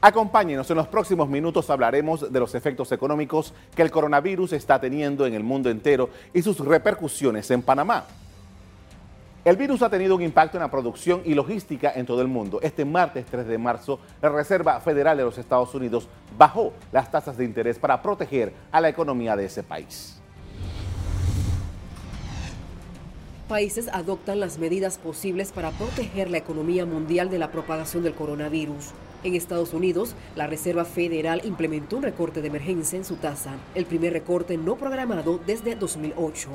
Acompáñenos, en los próximos minutos hablaremos de los efectos económicos que el coronavirus está teniendo en el mundo entero y sus repercusiones en Panamá. El virus ha tenido un impacto en la producción y logística en todo el mundo. Este martes 3 de marzo, la Reserva Federal de los Estados Unidos bajó las tasas de interés para proteger a la economía de ese país. Países adoptan las medidas posibles para proteger la economía mundial de la propagación del coronavirus. En Estados Unidos, la Reserva Federal implementó un recorte de emergencia en su tasa, el primer recorte no programado desde 2008.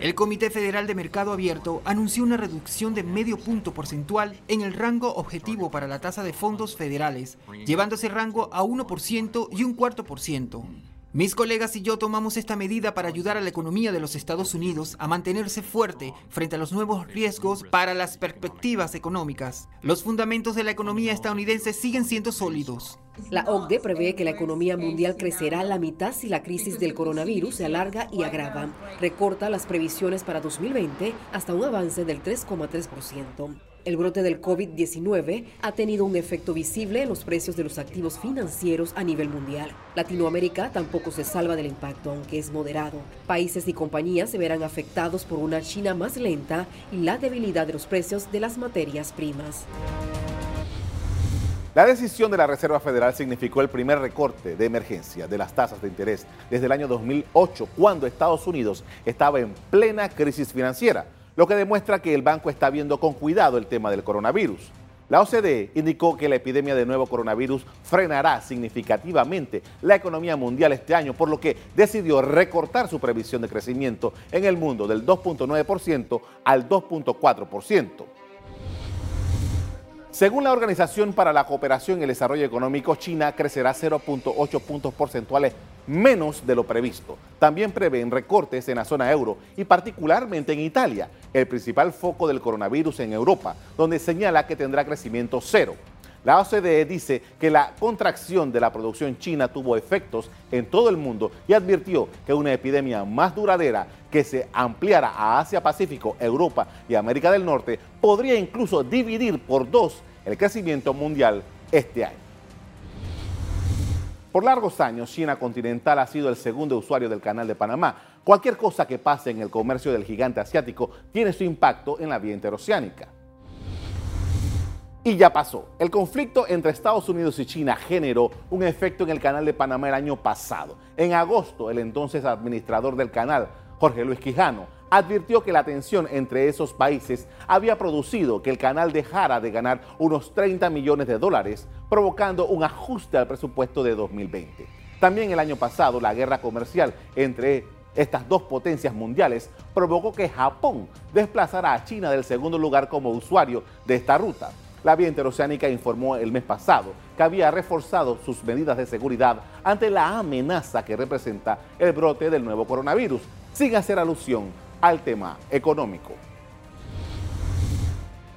El Comité Federal de Mercado Abierto anunció una reducción de medio punto porcentual en el rango objetivo para la tasa de fondos federales, llevando ese rango a 1% y un cuarto por ciento. Mis colegas y yo tomamos esta medida para ayudar a la economía de los Estados Unidos a mantenerse fuerte frente a los nuevos riesgos para las perspectivas económicas. Los fundamentos de la economía estadounidense siguen siendo sólidos. La OCDE prevé que la economía mundial crecerá a la mitad si la crisis del coronavirus se alarga y agrava. Recorta las previsiones para 2020 hasta un avance del 3,3%. El brote del COVID-19 ha tenido un efecto visible en los precios de los activos financieros a nivel mundial. Latinoamérica tampoco se salva del impacto, aunque es moderado. Países y compañías se verán afectados por una China más lenta y la debilidad de los precios de las materias primas. La decisión de la Reserva Federal significó el primer recorte de emergencia de las tasas de interés desde el año 2008, cuando Estados Unidos estaba en plena crisis financiera lo que demuestra que el banco está viendo con cuidado el tema del coronavirus. La OCDE indicó que la epidemia de nuevo coronavirus frenará significativamente la economía mundial este año, por lo que decidió recortar su previsión de crecimiento en el mundo del 2.9% al 2.4%. Según la Organización para la Cooperación y el Desarrollo Económico, China crecerá 0.8 puntos porcentuales menos de lo previsto. También prevén recortes en la zona euro y particularmente en Italia, el principal foco del coronavirus en Europa, donde señala que tendrá crecimiento cero. La OCDE dice que la contracción de la producción china tuvo efectos en todo el mundo y advirtió que una epidemia más duradera que se ampliara a Asia-Pacífico, Europa y América del Norte podría incluso dividir por dos el crecimiento mundial este año. Por largos años, China continental ha sido el segundo usuario del Canal de Panamá. Cualquier cosa que pase en el comercio del gigante asiático tiene su impacto en la vía interoceánica. Y ya pasó. El conflicto entre Estados Unidos y China generó un efecto en el Canal de Panamá el año pasado. En agosto, el entonces administrador del canal, Jorge Luis Quijano, advirtió que la tensión entre esos países había producido que el canal dejara de ganar unos 30 millones de dólares, provocando un ajuste al presupuesto de 2020. También el año pasado, la guerra comercial entre estas dos potencias mundiales provocó que Japón desplazara a China del segundo lugar como usuario de esta ruta. La vía interoceánica informó el mes pasado que había reforzado sus medidas de seguridad ante la amenaza que representa el brote del nuevo coronavirus, sin hacer alusión al tema económico.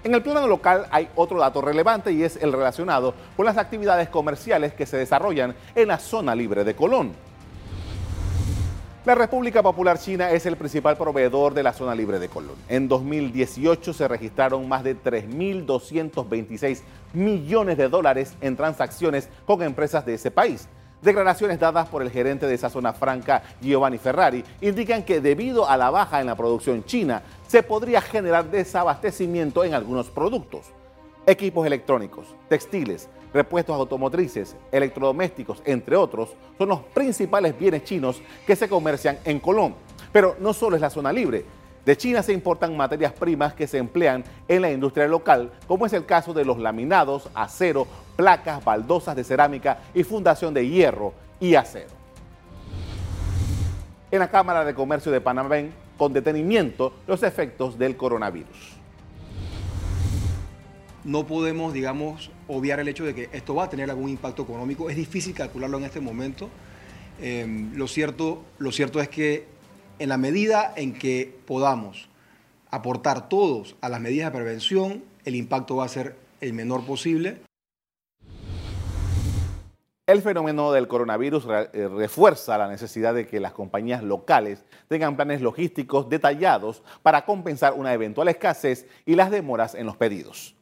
En el plano local hay otro dato relevante y es el relacionado con las actividades comerciales que se desarrollan en la zona libre de Colón. La República Popular China es el principal proveedor de la zona libre de Colón. En 2018 se registraron más de 3.226 millones de dólares en transacciones con empresas de ese país. Declaraciones dadas por el gerente de esa zona franca, Giovanni Ferrari, indican que debido a la baja en la producción china, se podría generar desabastecimiento en algunos productos. Equipos electrónicos, textiles, repuestos automotrices, electrodomésticos, entre otros, son los principales bienes chinos que se comercian en Colón. Pero no solo es la zona libre, de China se importan materias primas que se emplean en la industria local, como es el caso de los laminados, acero, placas, baldosas de cerámica y fundación de hierro y acero. En la Cámara de Comercio de Panamá ven con detenimiento los efectos del coronavirus. No podemos, digamos, obviar el hecho de que esto va a tener algún impacto económico. Es difícil calcularlo en este momento. Eh, lo, cierto, lo cierto es que en la medida en que podamos aportar todos a las medidas de prevención, el impacto va a ser el menor posible. El fenómeno del coronavirus eh, refuerza la necesidad de que las compañías locales tengan planes logísticos detallados para compensar una eventual escasez y las demoras en los pedidos.